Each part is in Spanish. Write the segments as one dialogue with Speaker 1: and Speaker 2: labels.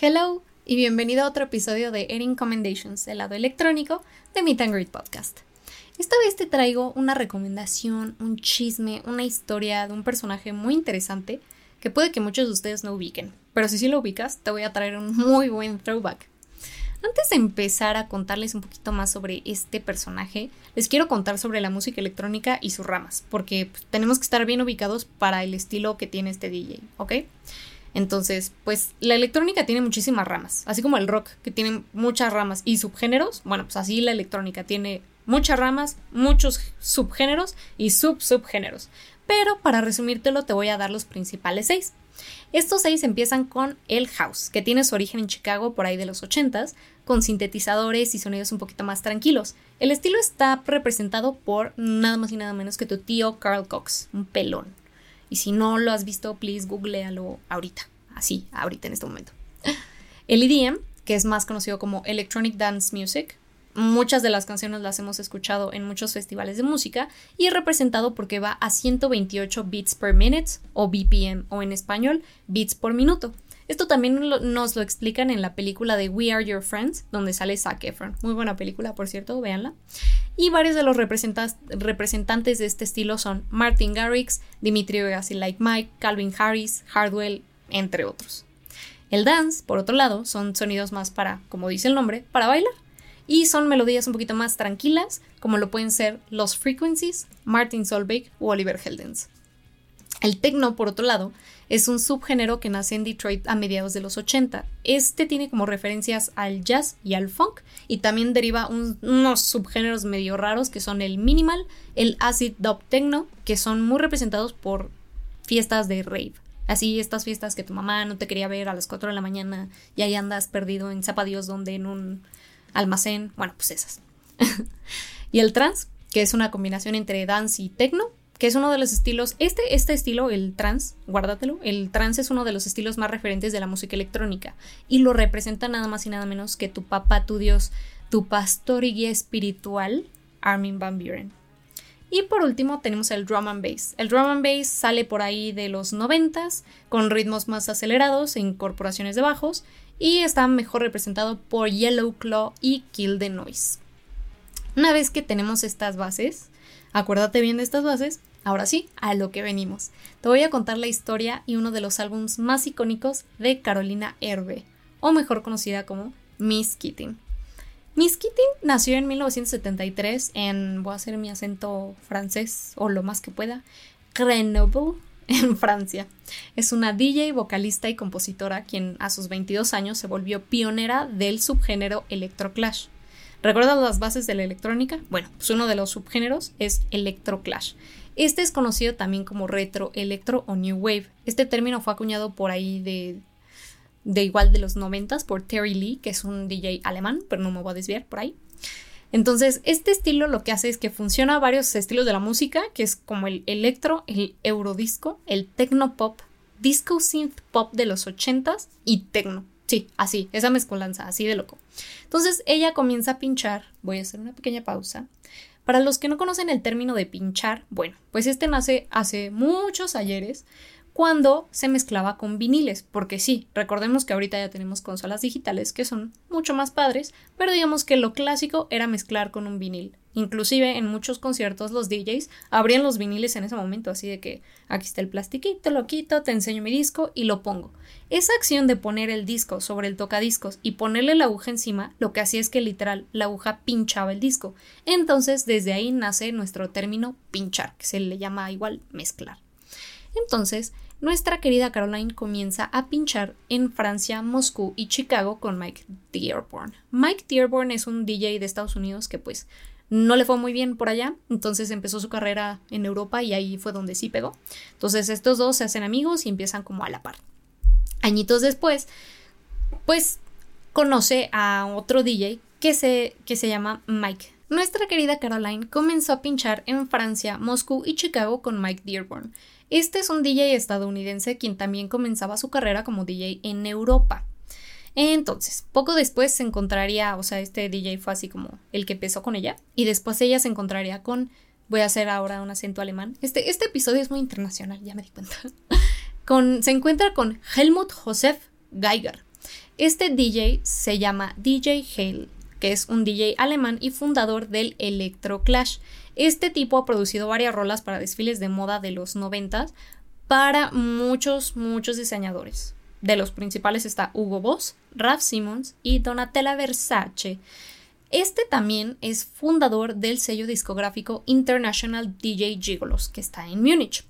Speaker 1: Hello y bienvenido a otro episodio de Erin Commendations, el lado electrónico de Meet and Greet Podcast. Esta vez te traigo una recomendación, un chisme, una historia de un personaje muy interesante que puede que muchos de ustedes no ubiquen, pero si sí lo ubicas, te voy a traer un muy buen throwback. Antes de empezar a contarles un poquito más sobre este personaje, les quiero contar sobre la música electrónica y sus ramas, porque pues, tenemos que estar bien ubicados para el estilo que tiene este DJ, ¿ok? Entonces, pues la electrónica tiene muchísimas ramas, así como el rock, que tiene muchas ramas y subgéneros. Bueno, pues así la electrónica tiene muchas ramas, muchos subgéneros y sub-subgéneros. Pero para resumírtelo te voy a dar los principales seis. Estos seis empiezan con el house, que tiene su origen en Chicago por ahí de los 80s, con sintetizadores y sonidos un poquito más tranquilos. El estilo está representado por nada más y nada menos que tu tío Carl Cox, un pelón. Y si no lo has visto, please googlealo ahorita. Así, ahorita en este momento. El EDM, que es más conocido como Electronic Dance Music, muchas de las canciones las hemos escuchado en muchos festivales de música y es representado porque va a 128 beats per minute o BPM o en español beats por minuto. Esto también nos lo explican en la película de We Are Your Friends, donde sale Zac Efron. Muy buena película, por cierto, véanla. Y varios de los representantes de este estilo son Martin Garrix, Dimitri Vegas y Like Mike, Calvin Harris, Hardwell, entre otros. El dance, por otro lado, son sonidos más para, como dice el nombre, para bailar. Y son melodías un poquito más tranquilas, como lo pueden ser los Frequencies, Martin Solveig o Oliver Heldens. El techno, por otro lado, es un subgénero que nace en Detroit a mediados de los 80. Este tiene como referencias al jazz y al funk y también deriva unos subgéneros medio raros que son el minimal, el acid dub techno, que son muy representados por fiestas de rave. Así estas fiestas que tu mamá no te quería ver a las 4 de la mañana y ahí andas perdido en Dios donde en un almacén, bueno, pues esas. y el trance, que es una combinación entre dance y techno, que es uno de los estilos, este, este estilo, el trance, guárdatelo, el trance es uno de los estilos más referentes de la música electrónica y lo representa nada más y nada menos que tu papá, tu Dios, tu pastor y guía espiritual, Armin Van Buren. Y por último tenemos el drum and bass. El drum and bass sale por ahí de los noventas con ritmos más acelerados e incorporaciones de bajos y está mejor representado por Yellow Claw y Kill the Noise. Una vez que tenemos estas bases, acuérdate bien de estas bases, Ahora sí, a lo que venimos. Te voy a contar la historia y uno de los álbumes más icónicos de Carolina Herbe, o mejor conocida como Miss Keating. Miss Keating nació en 1973 en, voy a hacer mi acento francés o lo más que pueda, Grenoble, en Francia. Es una DJ, vocalista y compositora quien a sus 22 años se volvió pionera del subgénero electroclash. ¿Recuerdas las bases de la electrónica? Bueno, pues uno de los subgéneros es electroclash. Este es conocido también como retro, electro o new wave. Este término fue acuñado por ahí de, de igual de los noventas por Terry Lee, que es un DJ alemán, pero no me voy a desviar por ahí. Entonces, este estilo lo que hace es que funciona varios estilos de la música, que es como el electro, el eurodisco, el techno pop, disco synth pop de los ochentas y techno. Sí, así, esa mezcolanza, así de loco. Entonces ella comienza a pinchar, voy a hacer una pequeña pausa, para los que no conocen el término de pinchar, bueno, pues este nace hace muchos ayeres cuando se mezclaba con viniles, porque sí, recordemos que ahorita ya tenemos consolas digitales que son mucho más padres, pero digamos que lo clásico era mezclar con un vinil. Inclusive en muchos conciertos los DJs abrían los viniles en ese momento, así de que aquí está el plastiquito, lo quito, te enseño mi disco y lo pongo. Esa acción de poner el disco sobre el tocadiscos y ponerle la aguja encima, lo que hacía es que literal la aguja pinchaba el disco. Entonces desde ahí nace nuestro término pinchar, que se le llama igual mezclar. Entonces, nuestra querida Caroline comienza a pinchar en Francia, Moscú y Chicago con Mike Dearborn. Mike Dearborn es un DJ de Estados Unidos que pues no le fue muy bien por allá, entonces empezó su carrera en Europa y ahí fue donde sí pegó. Entonces estos dos se hacen amigos y empiezan como a la par. Añitos después, pues conoce a otro DJ que se, que se llama Mike. Nuestra querida Caroline comenzó a pinchar en Francia, Moscú y Chicago con Mike Dearborn. Este es un DJ estadounidense quien también comenzaba su carrera como DJ en Europa. Entonces, poco después se encontraría, o sea, este DJ fue así como el que empezó con ella, y después ella se encontraría con, voy a hacer ahora un acento alemán, este, este episodio es muy internacional, ya me di cuenta, con, se encuentra con Helmut Josef Geiger. Este DJ se llama DJ Hale, que es un DJ alemán y fundador del Electro Clash. Este tipo ha producido varias rolas para desfiles de moda de los 90 para muchos, muchos diseñadores. De los principales está Hugo Boss, Ralph Simmons y Donatella Versace. Este también es fundador del sello discográfico International DJ Gigolos, que está en Múnich.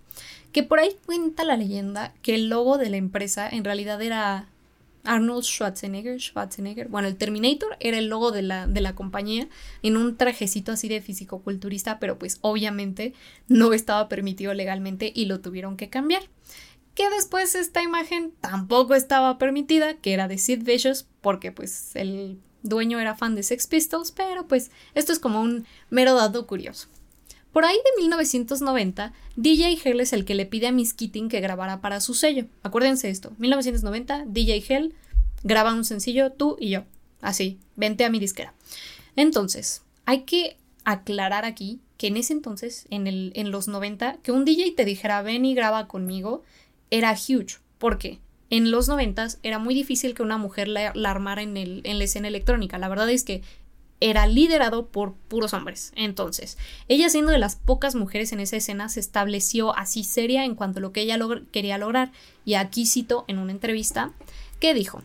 Speaker 1: Que por ahí cuenta la leyenda que el logo de la empresa en realidad era Arnold Schwarzenegger, Schwarzenegger, bueno, el Terminator era el logo de la, de la compañía en un trajecito así de fisicoculturista, pero pues obviamente no estaba permitido legalmente y lo tuvieron que cambiar que después esta imagen tampoco estaba permitida, que era de Sid Vicious, porque pues el dueño era fan de Sex Pistols, pero pues esto es como un mero dato curioso. Por ahí de 1990, DJ Hell es el que le pide a Miss Keating que grabara para su sello. Acuérdense esto, 1990, DJ Hell graba un sencillo, tú y yo. Así, vente a mi disquera. Entonces, hay que aclarar aquí que en ese entonces, en, el, en los 90, que un DJ te dijera ven y graba conmigo, era huge, porque en los noventas era muy difícil que una mujer la, armara en, el, en la escena electrónica. La verdad es que era liderado por puros hombres. Entonces, ella siendo de las pocas mujeres en esa escena, se estableció así seria en cuanto a lo que ella quería lograr. Y aquí cito en una entrevista que dijo,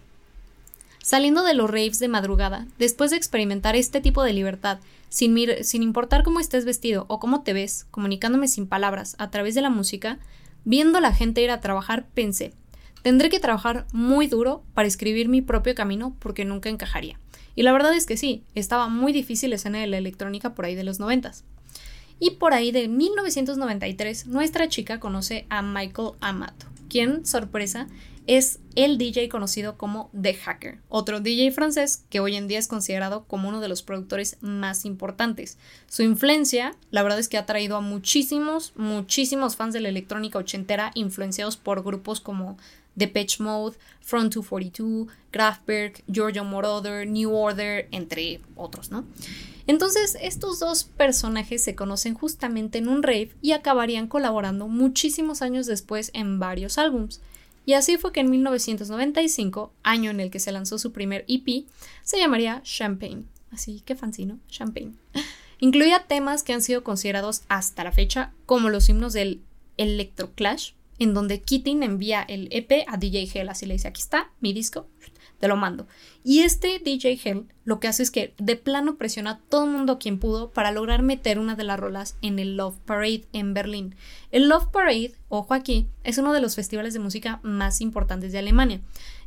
Speaker 1: Saliendo de los raves de madrugada, después de experimentar este tipo de libertad, sin, sin importar cómo estés vestido o cómo te ves, comunicándome sin palabras a través de la música, Viendo a la gente ir a trabajar, pensé, tendré que trabajar muy duro para escribir mi propio camino porque nunca encajaría. Y la verdad es que sí, estaba muy difícil la escena de la electrónica por ahí de los noventas. Y por ahí de 1993, nuestra chica conoce a Michael Amato, quien, sorpresa, es el DJ conocido como The Hacker, otro DJ francés que hoy en día es considerado como uno de los productores más importantes. Su influencia, la verdad es que ha traído a muchísimos, muchísimos fans de la electrónica ochentera influenciados por grupos como Depeche Mode, Front 242, Kraftwerk, Giorgio Moroder, New Order, entre otros, ¿no? Entonces, estos dos personajes se conocen justamente en un rave y acabarían colaborando muchísimos años después en varios álbums. Y así fue que en 1995, año en el que se lanzó su primer EP, se llamaría Champagne. Así que fancy, ¿no? Champagne. Incluía temas que han sido considerados hasta la fecha como los himnos del Electro Clash, en donde Keating envía el EP a DJ Hell, así le dice, aquí está mi disco, te lo mando. Y este DJ Hell lo que hace es que de plano presiona a todo el mundo quien pudo para lograr meter una de las rolas en el Love Parade en Berlín. El Love Parade, ojo aquí, es uno de los festivales de música más importantes de Alemania,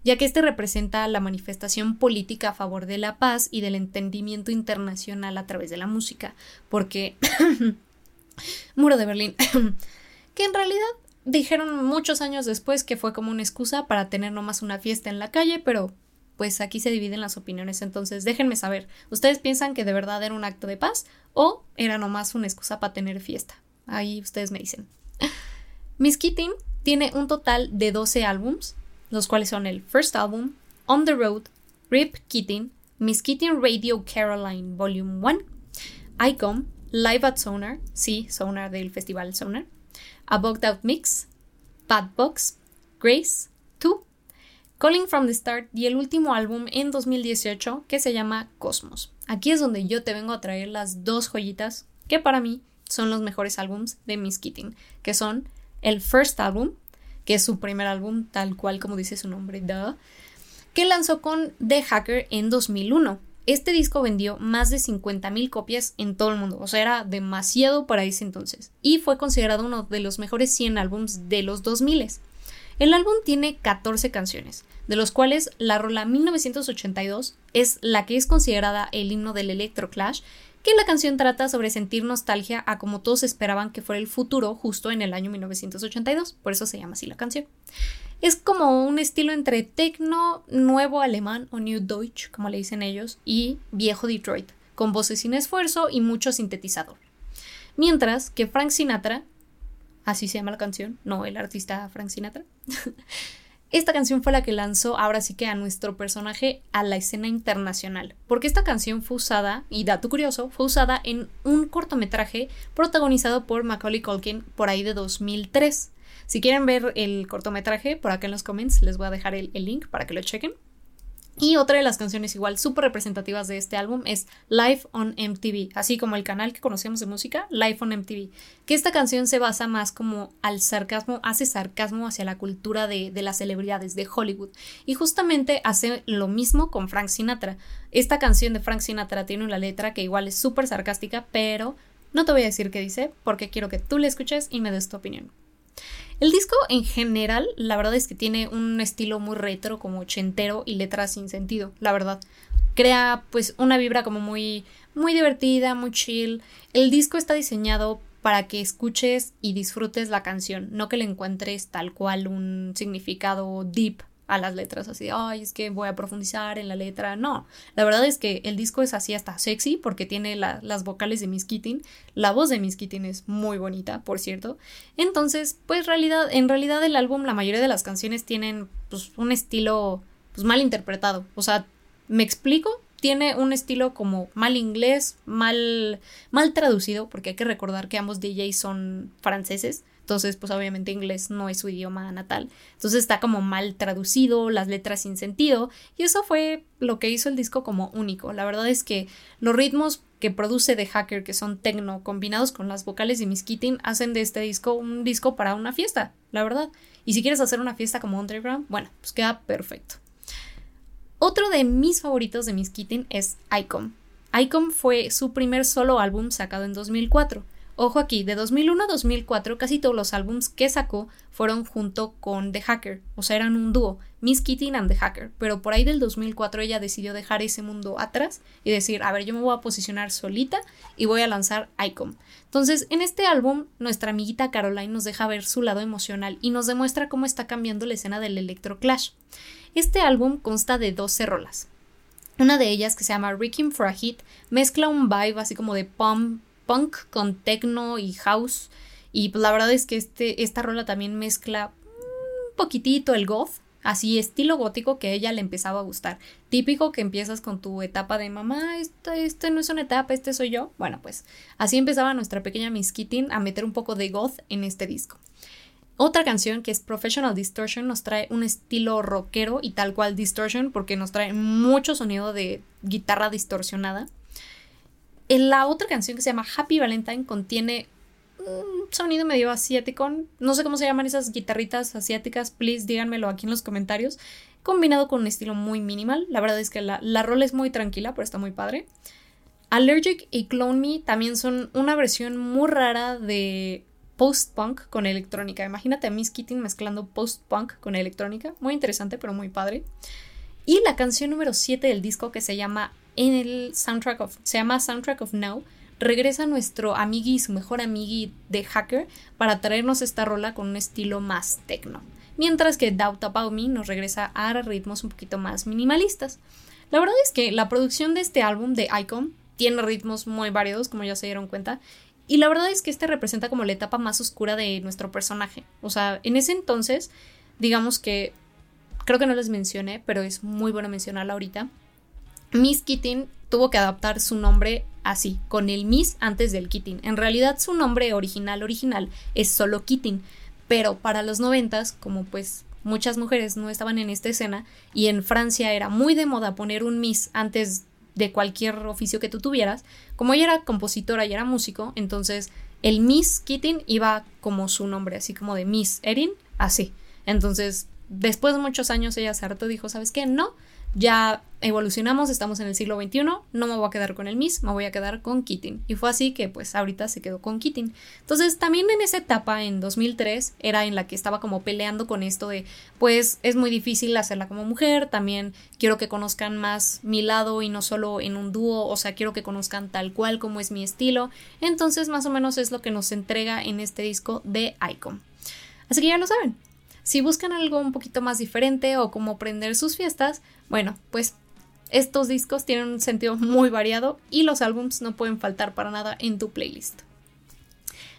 Speaker 1: ya que este representa la manifestación política a favor de la paz y del entendimiento internacional a través de la música, porque Muro de Berlín, que en realidad dijeron muchos años después que fue como una excusa para tener nomás una fiesta en la calle, pero pues aquí se dividen las opiniones, entonces déjenme saber, ¿ustedes piensan que de verdad era un acto de paz o era nomás una excusa para tener fiesta? Ahí ustedes me dicen. Miss Keating tiene un total de 12 álbums, los cuales son el First Album, On the Road, Rip Keating, Miss Keating Radio Caroline Volume 1, Icon, Live at Sonar, sí, Sonar del festival Sonar, A Bugged Out Mix, Bad Box, Grace, 2, Calling from the Start y el último álbum en 2018 que se llama Cosmos. Aquí es donde yo te vengo a traer las dos joyitas que para mí son los mejores álbums de Miss Keating, que son el First Album, que es su primer álbum tal cual como dice su nombre, que lanzó con The Hacker en 2001. Este disco vendió más de 50.000 copias en todo el mundo, o sea, era demasiado para ese entonces, y fue considerado uno de los mejores 100 álbums de los 2000. El álbum tiene 14 canciones, de los cuales la rola 1982 es la que es considerada el himno del Electro Clash, que la canción trata sobre sentir nostalgia a como todos esperaban que fuera el futuro justo en el año 1982, por eso se llama así la canción. Es como un estilo entre techno, nuevo alemán o New Deutsch, como le dicen ellos, y viejo Detroit, con voces sin esfuerzo y mucho sintetizador. Mientras que Frank Sinatra así se llama la canción, no el artista Frank Sinatra, esta canción fue la que lanzó ahora sí que a nuestro personaje a la escena internacional, porque esta canción fue usada, y dato curioso, fue usada en un cortometraje protagonizado por Macaulay Culkin por ahí de 2003. Si quieren ver el cortometraje, por acá en los comments les voy a dejar el, el link para que lo chequen. Y otra de las canciones igual súper representativas de este álbum es Live on MTV, así como el canal que conocemos de música, Live on MTV, que esta canción se basa más como al sarcasmo, hace sarcasmo hacia la cultura de, de las celebridades de Hollywood. Y justamente hace lo mismo con Frank Sinatra. Esta canción de Frank Sinatra tiene una letra que igual es súper sarcástica, pero no te voy a decir qué dice porque quiero que tú la escuches y me des tu opinión. El disco en general, la verdad es que tiene un estilo muy retro, como ochentero y letras sin sentido, la verdad. Crea pues una vibra como muy muy divertida, muy chill. El disco está diseñado para que escuches y disfrutes la canción, no que le encuentres tal cual un significado deep a las letras, así, ay, es que voy a profundizar en la letra. No, la verdad es que el disco es así hasta sexy porque tiene las vocales de Miss Keating. La voz de Miss Keating es muy bonita, por cierto. Entonces, pues realidad, en realidad el álbum, la mayoría de las canciones tienen pues, un estilo pues, mal interpretado. O sea, me explico, tiene un estilo como mal inglés, mal, mal traducido, porque hay que recordar que ambos DJs son franceses. Entonces, pues obviamente inglés no es su idioma natal. Entonces está como mal traducido, las letras sin sentido. Y eso fue lo que hizo el disco como único. La verdad es que los ritmos que produce The Hacker, que son techno, combinados con las vocales de Miss Keating, hacen de este disco un disco para una fiesta, la verdad. Y si quieres hacer una fiesta como Underground, bueno, pues queda perfecto. Otro de mis favoritos de Miss Keating es Icon. Icon fue su primer solo álbum sacado en 2004. Ojo aquí, de 2001 a 2004 casi todos los álbums que sacó fueron junto con The Hacker, o sea, eran un dúo, Miss Kitty and The Hacker, pero por ahí del 2004 ella decidió dejar ese mundo atrás y decir, a ver, yo me voy a posicionar solita y voy a lanzar Icon. Entonces, en este álbum, nuestra amiguita Caroline nos deja ver su lado emocional y nos demuestra cómo está cambiando la escena del electro clash. Este álbum consta de 12 rolas. Una de ellas, que se llama Ricking for a Hit, mezcla un vibe así como de pump punk con techno y house. Y la verdad es que este, esta rola también mezcla un poquitito el goth, así estilo gótico que a ella le empezaba a gustar. Típico que empiezas con tu etapa de mamá, esta, esta no es una etapa, este soy yo. Bueno, pues así empezaba nuestra pequeña Miss Keating a meter un poco de goth en este disco. Otra canción que es Professional Distortion nos trae un estilo rockero y tal cual distortion porque nos trae mucho sonido de guitarra distorsionada. La otra canción que se llama Happy Valentine contiene un sonido medio asiático. No sé cómo se llaman esas guitarritas asiáticas. Please díganmelo aquí en los comentarios. Combinado con un estilo muy minimal. La verdad es que la, la es muy tranquila, pero está muy padre. Allergic y Clone Me también son una versión muy rara de post-punk con electrónica. Imagínate a Miss Keating mezclando post-punk con electrónica. Muy interesante, pero muy padre. Y la canción número 7 del disco que se llama en el soundtrack of, se llama Soundtrack of Now, regresa nuestro amigui, su mejor amigui de Hacker, para traernos esta rola con un estilo más techno. Mientras que Doubt About Me nos regresa a ritmos un poquito más minimalistas. La verdad es que la producción de este álbum de Icon tiene ritmos muy variados, como ya se dieron cuenta, y la verdad es que este representa como la etapa más oscura de nuestro personaje. O sea, en ese entonces, digamos que creo que no les mencioné, pero es muy bueno mencionarla ahorita. Miss Keating tuvo que adaptar su nombre así, con el Miss antes del Keating. En realidad su nombre original original es solo Keating, pero para los noventas, como pues muchas mujeres no estaban en esta escena y en Francia era muy de moda poner un Miss antes de cualquier oficio que tú tuvieras, como ella era compositora y era músico, entonces el Miss Keating iba como su nombre, así como de Miss Erin, así. Entonces, después de muchos años ella se hartó dijo, ¿sabes qué? No, ya evolucionamos, estamos en el siglo XXI, no me voy a quedar con el Miss, me voy a quedar con Keating. Y fue así que pues ahorita se quedó con Keating. Entonces también en esa etapa, en 2003, era en la que estaba como peleando con esto de pues es muy difícil hacerla como mujer, también quiero que conozcan más mi lado y no solo en un dúo, o sea, quiero que conozcan tal cual como es mi estilo. Entonces más o menos es lo que nos entrega en este disco de Icon. Así que ya lo saben, si buscan algo un poquito más diferente o como prender sus fiestas, bueno, pues estos discos tienen un sentido muy variado y los álbums no pueden faltar para nada en tu playlist.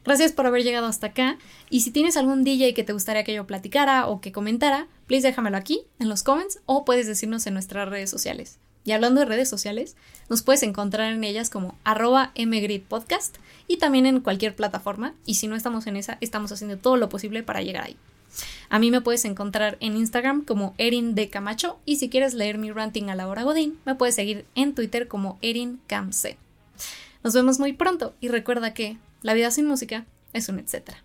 Speaker 1: Gracias por haber llegado hasta acá y si tienes algún DJ que te gustaría que yo platicara o que comentara, please déjamelo aquí en los comments o puedes decirnos en nuestras redes sociales. Y hablando de redes sociales, nos puedes encontrar en ellas como arroba mgridpodcast y también en cualquier plataforma. Y si no estamos en esa, estamos haciendo todo lo posible para llegar ahí. A mí me puedes encontrar en Instagram como Erin de Camacho y si quieres leer mi ranting a la hora Godín, me puedes seguir en Twitter como ErinCamC. Nos vemos muy pronto y recuerda que la vida sin música es un etcétera.